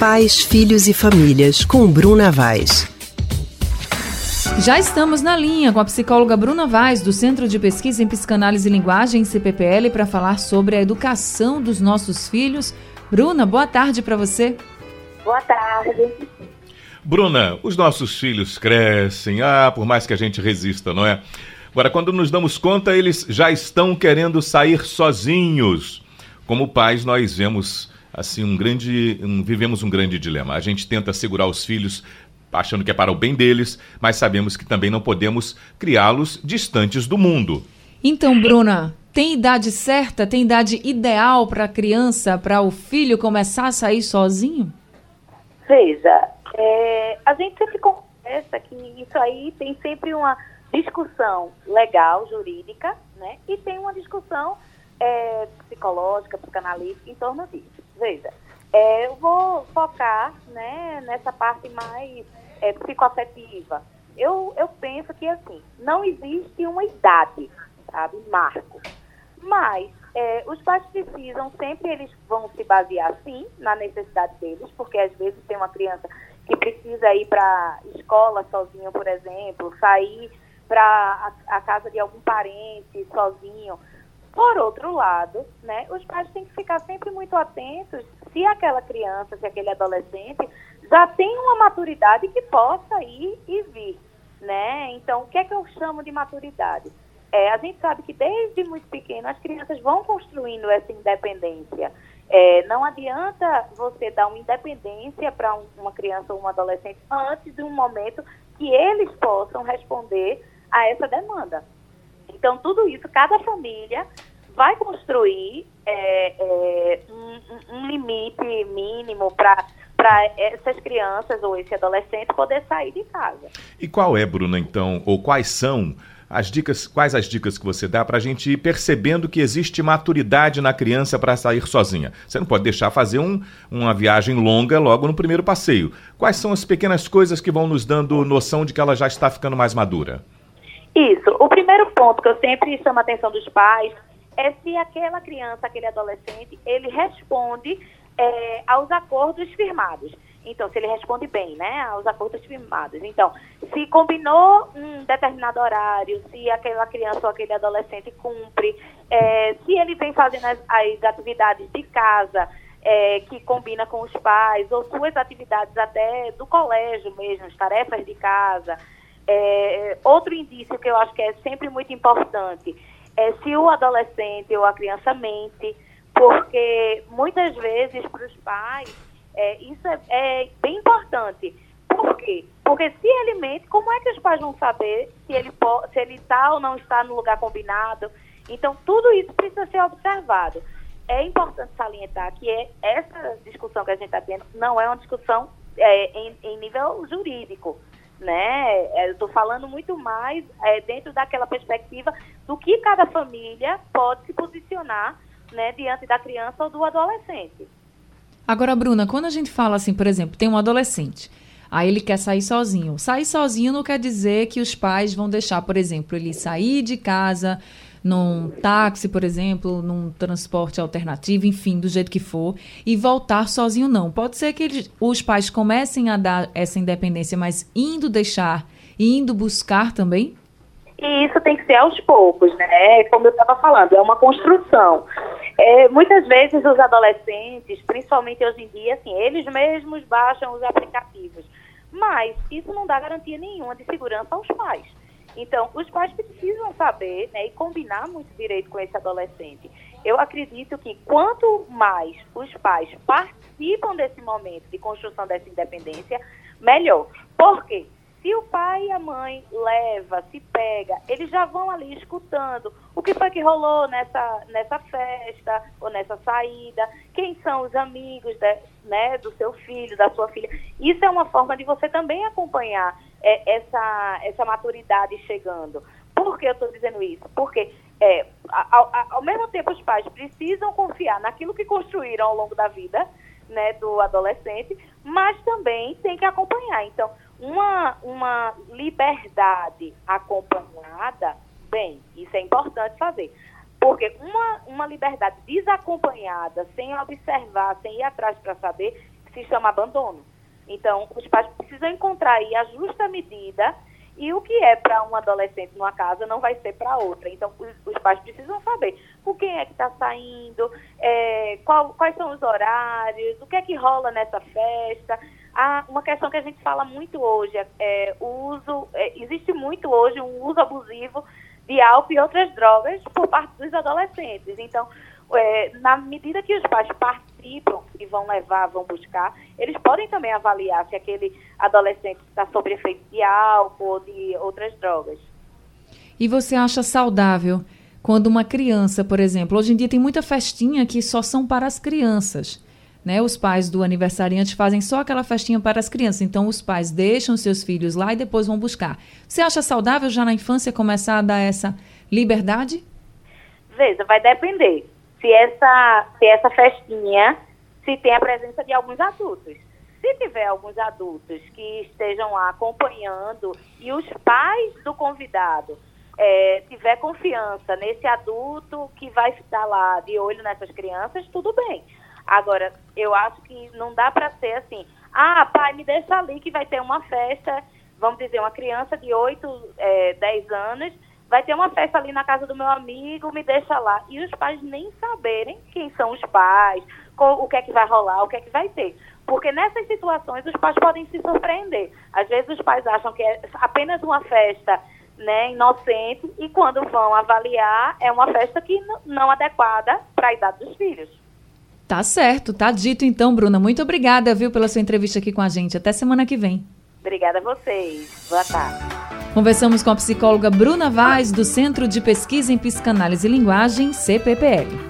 Pais, Filhos e Famílias, com Bruna Vaz. Já estamos na linha com a psicóloga Bruna Vaz, do Centro de Pesquisa em Psicanálise e Linguagem, CPPL, para falar sobre a educação dos nossos filhos. Bruna, boa tarde para você. Boa tarde. Bruna, os nossos filhos crescem, ah, por mais que a gente resista, não é? Agora, quando nos damos conta, eles já estão querendo sair sozinhos. Como pais, nós vemos assim um grande, um, vivemos um grande dilema. A gente tenta segurar os filhos achando que é para o bem deles, mas sabemos que também não podemos criá-los distantes do mundo. Então, Bruna, tem idade certa, tem idade ideal para a criança, para o filho começar a sair sozinho? Veja, é, a gente sempre conversa que isso aí tem sempre uma discussão legal, jurídica, né? E tem uma discussão é, psicológica, psicanalítica em torno disso. Veja, é, eu vou focar né, nessa parte mais é, psicoafetiva. Eu, eu penso que, assim, não existe uma idade, sabe, marco. Mas é, os pais precisam, sempre eles vão se basear, sim, na necessidade deles, porque às vezes tem uma criança que precisa ir para escola sozinho, por exemplo, sair para a, a, casa de algum parente sozinho. Por outro lado, né, os pais têm que ficar sempre muito atentos se aquela criança, se aquele adolescente já tem uma maturidade que possa ir e vir, né? Então, o que é que eu chamo de maturidade? É, a gente sabe que desde muito pequeno as crianças vão construindo essa independência. É, não adianta você dar uma independência para um, uma criança ou um adolescente antes de um momento que eles possam responder a essa demanda. Então, tudo isso, cada família vai construir é, é, um, um, limite mínimo para essas crianças ou esse adolescente poder sair de casa. E qual é, Bruna, então, ou quais são as dicas, quais as dicas que você dá para a gente ir percebendo que existe maturidade na criança para sair sozinha? Você não pode deixar fazer um, uma viagem longa logo no primeiro passeio. Quais são as pequenas coisas que vão nos dando noção de que ela já está ficando mais madura? Isso. O primeiro ponto que eu sempre chamo a atenção dos pais é se aquela criança, aquele adolescente, ele responde é, aos acordos firmados. Então, se ele responde bem, né, aos acordos firmados. Então, se combinou um determinado horário, se aquela criança ou aquele adolescente cumpre, é, se ele vem fazendo as, as atividades de casa, é, que combina com os pais, ou suas atividades até do colégio mesmo, as tarefas de casa. É, outro indício que eu acho que é sempre muito importante é se o adolescente ou a criança mente, porque muitas vezes para os pais é, isso é, é, bem importante. Por quê? Porque se ele mente, como é que os pais vão saber se ele se ele está ou não está no lugar combinado? Então tudo isso precisa ser observado. É importante salientar que é, essa discussão que a gente está tendo não é uma discussão é, em, em nível jurídico né? É, eu estou falando muito mais é, dentro daquela perspectiva do que cada família pode se posicionar né, diante da criança ou do adolescente. Agora, Bruna, quando a gente fala assim, por exemplo, tem um adolescente, aí ele quer sair sozinho. Sair sozinho não quer dizer que os pais vão deixar, por exemplo, ele sair de casa num táxi, por exemplo, num transporte alternativo, enfim, do jeito que for, e voltar sozinho não. Pode ser que eles, os pais comecem a dar essa independência, mas indo deixar indo buscar também? E isso tem que ser aos poucos, né? Como eu estava falando, é uma construção. É, muitas vezes os adolescentes, principalmente hoje em dia, assim, eles mesmos baixam os aplicativos. Mas isso não dá garantia nenhuma de segurança aos pais. Então, os pais precisam saber né, e combinar muito direito com esse adolescente. Eu acredito que quanto mais os pais participam desse momento de construção dessa independência, melhor. Por quê? Se o pai e a mãe leva, se pega, eles já vão ali escutando o que foi que rolou nessa, nessa festa ou nessa saída, quem são os amigos de, né, do seu filho, da sua filha. Isso é uma forma de você também acompanhar é, essa, essa maturidade chegando. Por que eu estou dizendo isso? Porque, é, ao, ao, mesmo tempo, os pais precisam confiar naquilo que construíram ao longo da vida né, do adolescente, mas também tem que acompanhar. Então, uma, uma liberdade acompanhada, bem, isso é importante fazer. Porque uma, uma liberdade desacompanhada, sem observar, sem ir atrás para saber, se chama abandono. Então, os pais precisam encontrar aí a justa medida e o que é para um adolescente numa casa não vai ser para outra. Então, os, os, pais precisam saber com quem é que está saindo, é, qual, quais são os horários, o que é que rola nessa festa. Ah, uma questão que a gente fala muito hoje é, é o uso, é, existe muito hoje um uso abusivo de álcool e outras drogas por parte dos adolescentes. Então, é, na medida que os pais participam e vão levar, vão buscar, eles podem também avaliar se aquele adolescente está sob efeito de álcool ou de outras drogas. E você acha saudável quando uma criança, por exemplo, hoje em dia tem muita festinha que só são para as crianças. Né, os pais do aniversariante fazem só aquela festinha para as crianças. Então, os pais deixam seus filhos lá e depois vão buscar. Você acha saudável já na infância começar a dar essa liberdade? Veja, vai depender se essa, se essa festinha se tem a presença de alguns adultos. Se tiver alguns adultos que estejam lá acompanhando e os pais do convidado é, tiver confiança nesse adulto que vai estar lá de olho nessas crianças, tudo bem. Agora, eu acho que não dá para ser assim, ah, pai, me deixa ali que vai ter uma festa, vamos dizer, uma criança de 8, é, 10 anos, vai ter uma festa ali na casa do meu amigo, me deixa lá. E os pais nem saberem quem são os pais, o que é que vai rolar, o que é que vai ter. Porque nessas situações os pais podem se surpreender. Às vezes os pais acham que é apenas uma festa né, inocente e quando vão avaliar é uma festa que não adequada para a idade dos filhos. Tá certo, tá dito então, Bruna. Muito obrigada, viu, pela sua entrevista aqui com a gente. Até semana que vem. Obrigada a vocês. Boa tarde. Conversamos com a psicóloga Bruna Vaz, do Centro de Pesquisa em Psicanálise e Linguagem, CPPL.